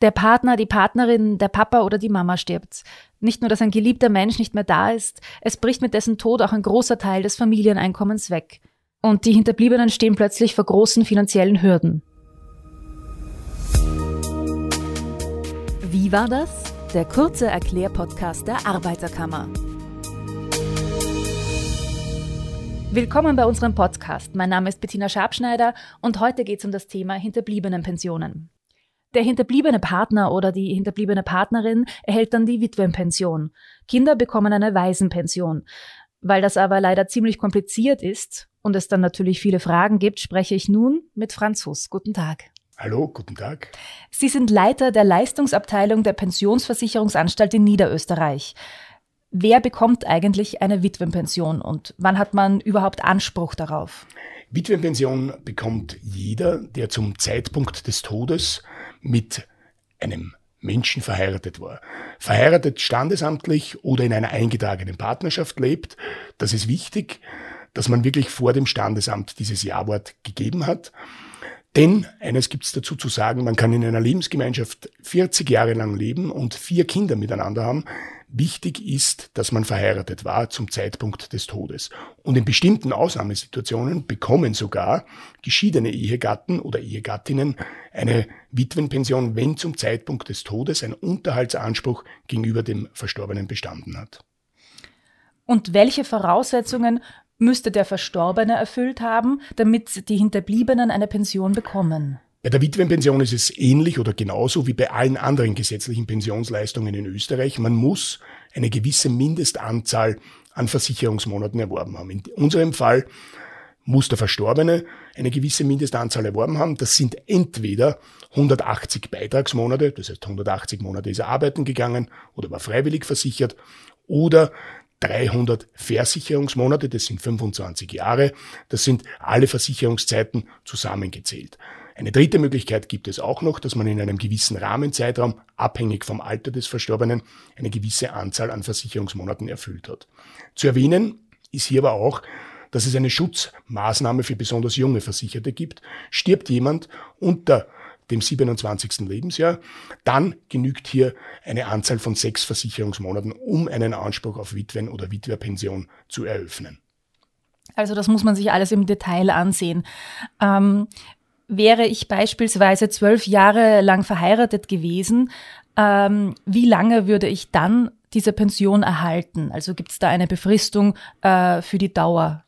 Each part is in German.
Der Partner, die Partnerin, der Papa oder die Mama stirbt. Nicht nur, dass ein geliebter Mensch nicht mehr da ist, es bricht mit dessen Tod auch ein großer Teil des Familieneinkommens weg. Und die Hinterbliebenen stehen plötzlich vor großen finanziellen Hürden. Wie war das? Der kurze Erklärpodcast der Arbeiterkammer. Willkommen bei unserem Podcast. Mein Name ist Bettina Schabschneider und heute geht es um das Thema Hinterbliebenenpensionen. Der hinterbliebene Partner oder die hinterbliebene Partnerin erhält dann die Witwenpension. Kinder bekommen eine Waisenpension. Weil das aber leider ziemlich kompliziert ist und es dann natürlich viele Fragen gibt, spreche ich nun mit Franz Huss. Guten Tag. Hallo, guten Tag. Sie sind Leiter der Leistungsabteilung der Pensionsversicherungsanstalt in Niederösterreich. Wer bekommt eigentlich eine Witwenpension und wann hat man überhaupt Anspruch darauf? Witwenpension bekommt jeder, der zum Zeitpunkt des Todes mit einem Menschen verheiratet war. Verheiratet standesamtlich oder in einer eingetragenen Partnerschaft lebt. Das ist wichtig, dass man wirklich vor dem Standesamt dieses Ja-Wort gegeben hat. Denn eines gibt es dazu zu sagen, man kann in einer Lebensgemeinschaft 40 Jahre lang leben und vier Kinder miteinander haben. Wichtig ist, dass man verheiratet war zum Zeitpunkt des Todes. Und in bestimmten Ausnahmesituationen bekommen sogar geschiedene Ehegatten oder Ehegattinnen eine Witwenpension, wenn zum Zeitpunkt des Todes ein Unterhaltsanspruch gegenüber dem Verstorbenen bestanden hat. Und welche Voraussetzungen müsste der Verstorbene erfüllt haben, damit die Hinterbliebenen eine Pension bekommen? Bei der Witwenpension ist es ähnlich oder genauso wie bei allen anderen gesetzlichen Pensionsleistungen in Österreich. Man muss eine gewisse Mindestanzahl an Versicherungsmonaten erworben haben. In unserem Fall muss der Verstorbene eine gewisse Mindestanzahl erworben haben. Das sind entweder 180 Beitragsmonate, das heißt 180 Monate ist er arbeiten gegangen oder war freiwillig versichert, oder 300 Versicherungsmonate, das sind 25 Jahre, das sind alle Versicherungszeiten zusammengezählt. Eine dritte Möglichkeit gibt es auch noch, dass man in einem gewissen Rahmenzeitraum, abhängig vom Alter des Verstorbenen, eine gewisse Anzahl an Versicherungsmonaten erfüllt hat. Zu erwähnen ist hier aber auch, dass es eine Schutzmaßnahme für besonders junge Versicherte gibt. Stirbt jemand unter dem 27. Lebensjahr, dann genügt hier eine Anzahl von sechs Versicherungsmonaten, um einen Anspruch auf Witwen- oder Witwerpension zu eröffnen. Also das muss man sich alles im Detail ansehen. Ähm, wäre ich beispielsweise zwölf Jahre lang verheiratet gewesen, ähm, wie lange würde ich dann diese Pension erhalten? Also gibt es da eine Befristung äh, für die Dauer?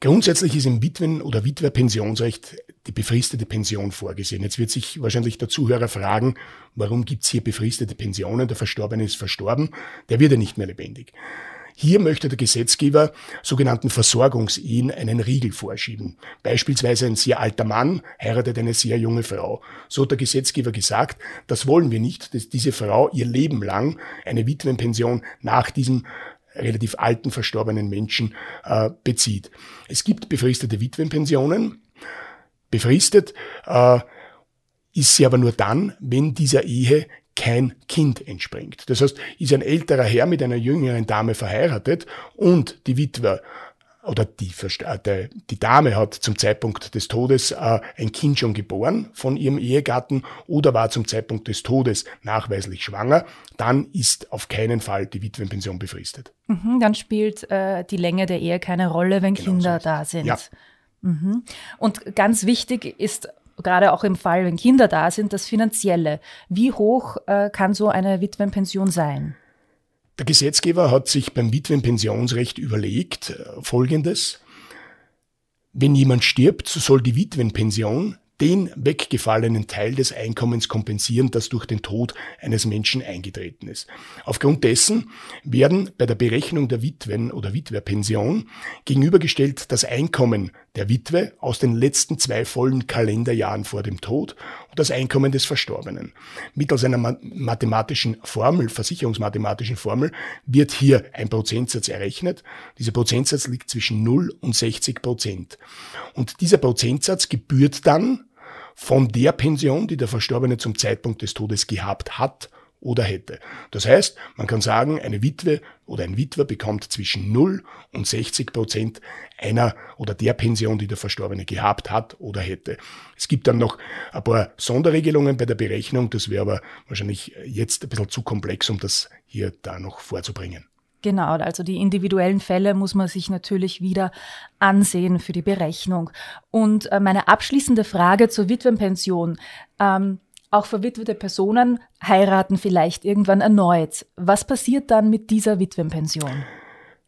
Grundsätzlich ist im Witwen- oder Witwerpensionsrecht die befristete Pension vorgesehen. Jetzt wird sich wahrscheinlich der Zuhörer fragen, warum gibt's hier befristete Pensionen? Der Verstorbene ist verstorben, der wird ja nicht mehr lebendig. Hier möchte der Gesetzgeber sogenannten Versorgungsehen einen Riegel vorschieben. Beispielsweise ein sehr alter Mann heiratet eine sehr junge Frau. So hat der Gesetzgeber gesagt, das wollen wir nicht, dass diese Frau ihr Leben lang eine Witwenpension nach diesem relativ alten verstorbenen Menschen äh, bezieht. Es gibt befristete Witwenpensionen. Befristet äh, ist sie aber nur dann, wenn dieser Ehe kein Kind entspringt. Das heißt, ist ein älterer Herr mit einer jüngeren Dame verheiratet und die Witwe oder die, äh, die Dame hat zum Zeitpunkt des Todes äh, ein Kind schon geboren von ihrem Ehegatten oder war zum Zeitpunkt des Todes nachweislich schwanger, dann ist auf keinen Fall die Witwenpension befristet. Mhm, dann spielt äh, die Länge der Ehe keine Rolle, wenn genau Kinder so da sind. Ja. Mhm. Und ganz wichtig ist gerade auch im Fall, wenn Kinder da sind, das Finanzielle. Wie hoch äh, kann so eine Witwenpension sein? Der Gesetzgeber hat sich beim Witwenpensionsrecht überlegt äh, Folgendes. Wenn jemand stirbt, so soll die Witwenpension den weggefallenen Teil des Einkommens kompensieren, das durch den Tod eines Menschen eingetreten ist. Aufgrund dessen werden bei der Berechnung der Witwen- oder Witwerpension gegenübergestellt das Einkommen der Witwe aus den letzten zwei vollen Kalenderjahren vor dem Tod und das Einkommen des Verstorbenen. Mittels einer mathematischen Formel, versicherungsmathematischen Formel, wird hier ein Prozentsatz errechnet. Dieser Prozentsatz liegt zwischen 0 und 60 Prozent. Und dieser Prozentsatz gebührt dann von der Pension, die der Verstorbene zum Zeitpunkt des Todes gehabt hat oder hätte. Das heißt, man kann sagen, eine Witwe oder ein Witwer bekommt zwischen 0 und 60 Prozent einer oder der Pension, die der Verstorbene gehabt hat oder hätte. Es gibt dann noch ein paar Sonderregelungen bei der Berechnung, das wäre aber wahrscheinlich jetzt ein bisschen zu komplex, um das hier da noch vorzubringen. Genau, also die individuellen Fälle muss man sich natürlich wieder ansehen für die Berechnung. Und äh, meine abschließende Frage zur Witwenpension. Ähm, auch verwitwete Personen heiraten vielleicht irgendwann erneut. Was passiert dann mit dieser Witwenpension?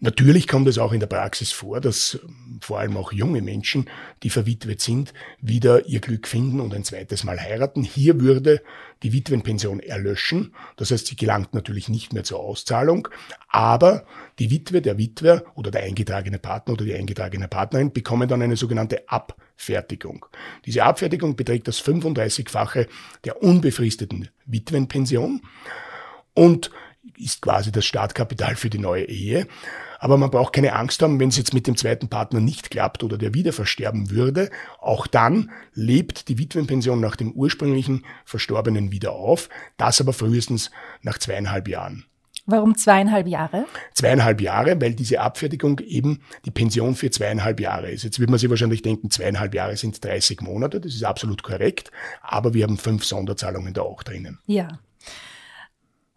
Natürlich kommt es auch in der Praxis vor, dass ähm, vor allem auch junge Menschen, die verwitwet sind, wieder ihr Glück finden und ein zweites Mal heiraten. Hier würde die Witwenpension erlöschen. Das heißt, sie gelangt natürlich nicht mehr zur Auszahlung, aber die Witwe, der Witwer oder der eingetragene Partner oder die eingetragene Partnerin bekommen dann eine sogenannte Abfertigung. Diese Abfertigung beträgt das 35-fache der unbefristeten Witwenpension und ist quasi das Startkapital für die neue Ehe. Aber man braucht keine Angst haben, wenn es jetzt mit dem zweiten Partner nicht klappt oder der wieder versterben würde. Auch dann lebt die Witwenpension nach dem ursprünglichen Verstorbenen wieder auf. Das aber frühestens nach zweieinhalb Jahren. Warum zweieinhalb Jahre? Zweieinhalb Jahre, weil diese Abfertigung eben die Pension für zweieinhalb Jahre ist. Jetzt wird man sich wahrscheinlich denken, zweieinhalb Jahre sind 30 Monate. Das ist absolut korrekt. Aber wir haben fünf Sonderzahlungen da auch drinnen. Ja.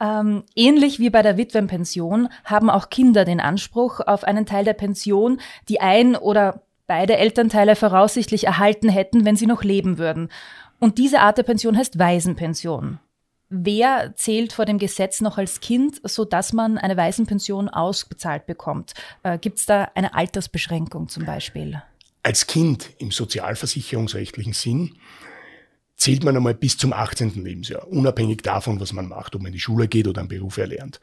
Ähm, ähnlich wie bei der Witwenpension haben auch Kinder den Anspruch auf einen Teil der Pension, die ein oder beide Elternteile voraussichtlich erhalten hätten, wenn sie noch leben würden. Und diese Art der Pension heißt Waisenpension. Wer zählt vor dem Gesetz noch als Kind, so dass man eine Waisenpension ausbezahlt bekommt? Äh, Gibt es da eine Altersbeschränkung zum Beispiel? Als Kind im sozialversicherungsrechtlichen Sinn zählt man einmal bis zum 18. Lebensjahr, unabhängig davon, was man macht, ob man in die Schule geht oder einen Beruf erlernt.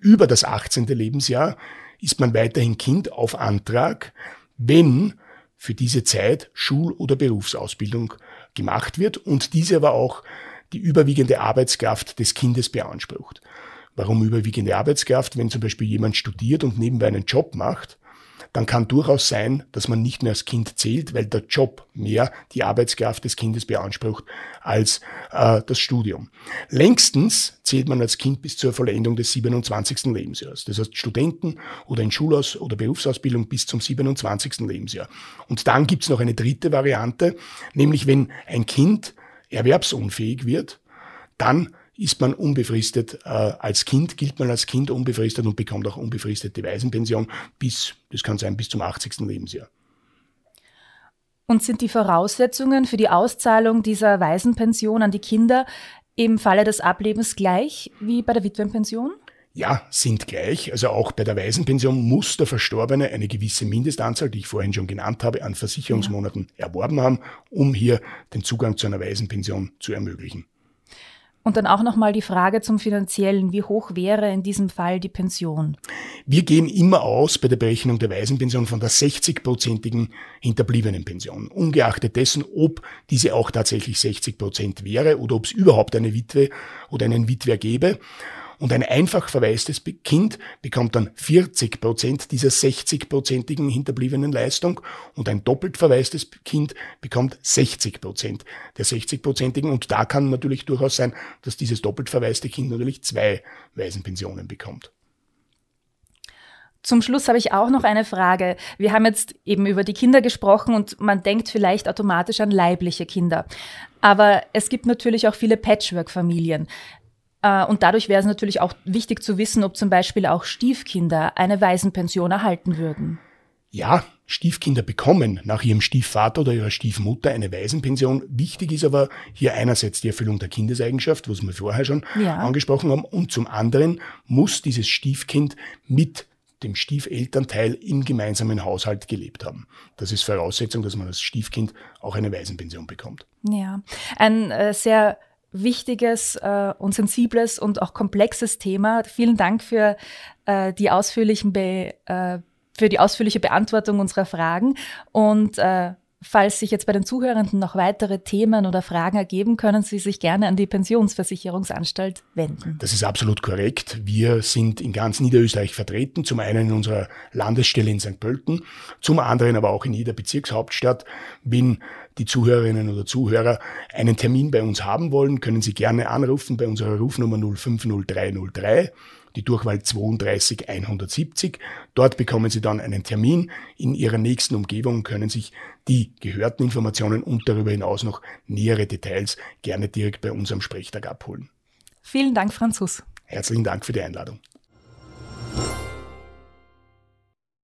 Über das 18. Lebensjahr ist man weiterhin Kind auf Antrag, wenn für diese Zeit Schul- oder Berufsausbildung gemacht wird und diese aber auch die überwiegende Arbeitskraft des Kindes beansprucht. Warum überwiegende Arbeitskraft? Wenn zum Beispiel jemand studiert und nebenbei einen Job macht, dann kann durchaus sein, dass man nicht mehr als Kind zählt, weil der Job mehr die Arbeitskraft des Kindes beansprucht als äh, das Studium. Längstens zählt man als Kind bis zur Vollendung des 27. Lebensjahres. Das heißt Studenten oder in Schulaus- oder Berufsausbildung bis zum 27. Lebensjahr. Und dann gibt's noch eine dritte Variante, nämlich wenn ein Kind erwerbsunfähig wird, dann ist man unbefristet, äh, als Kind gilt man als Kind unbefristet und bekommt auch unbefristete Waisenpension bis, das kann sein, bis zum 80. Lebensjahr. Und sind die Voraussetzungen für die Auszahlung dieser Waisenpension an die Kinder im Falle des Ablebens gleich wie bei der Witwenpension? Ja, sind gleich. Also auch bei der Waisenpension muss der Verstorbene eine gewisse Mindestanzahl, die ich vorhin schon genannt habe, an Versicherungsmonaten ja. erworben haben, um hier den Zugang zu einer Waisenpension zu ermöglichen. Und dann auch nochmal die Frage zum Finanziellen. Wie hoch wäre in diesem Fall die Pension? Wir gehen immer aus bei der Berechnung der Waisenpension von der 60-prozentigen Hinterbliebenenpension. Ungeachtet dessen, ob diese auch tatsächlich 60 Prozent wäre oder ob es überhaupt eine Witwe oder einen Witwer gäbe. Und ein einfach verwaistes Kind bekommt dann 40 Prozent dieser 60-prozentigen hinterbliebenen Leistung und ein doppelt verwaistes Kind bekommt 60 Prozent der 60-prozentigen. Und da kann natürlich durchaus sein, dass dieses doppelt verwaiste Kind natürlich zwei Waisenpensionen bekommt. Zum Schluss habe ich auch noch eine Frage. Wir haben jetzt eben über die Kinder gesprochen und man denkt vielleicht automatisch an leibliche Kinder. Aber es gibt natürlich auch viele Patchwork-Familien. Äh, und dadurch wäre es natürlich auch wichtig zu wissen, ob zum Beispiel auch Stiefkinder eine Waisenpension erhalten würden. Ja, Stiefkinder bekommen nach ihrem Stiefvater oder ihrer Stiefmutter eine Waisenpension. Wichtig ist aber hier einerseits die Erfüllung der Kindeseigenschaft, was wir vorher schon ja. angesprochen haben, und zum anderen muss dieses Stiefkind mit dem Stiefelternteil im gemeinsamen Haushalt gelebt haben. Das ist Voraussetzung, dass man als Stiefkind auch eine Waisenpension bekommt. Ja, ein äh, sehr wichtiges äh, und sensibles und auch komplexes Thema. Vielen Dank für äh, die ausführlichen Be äh, für die ausführliche Beantwortung unserer Fragen und äh, Falls sich jetzt bei den Zuhörenden noch weitere Themen oder Fragen ergeben, können Sie sich gerne an die Pensionsversicherungsanstalt wenden. Das ist absolut korrekt. Wir sind in ganz Niederösterreich vertreten, zum einen in unserer Landesstelle in St. Pölten, zum anderen aber auch in jeder Bezirkshauptstadt. Wenn die Zuhörerinnen oder Zuhörer einen Termin bei uns haben wollen, können Sie gerne anrufen bei unserer Rufnummer 050303 die Durchwahl 32 170. Dort bekommen Sie dann einen Termin in Ihrer nächsten Umgebung, können sich die gehörten Informationen und darüber hinaus noch nähere Details gerne direkt bei unserem Sprechtag abholen. Vielen Dank, Franz Huss. Herzlichen Dank für die Einladung.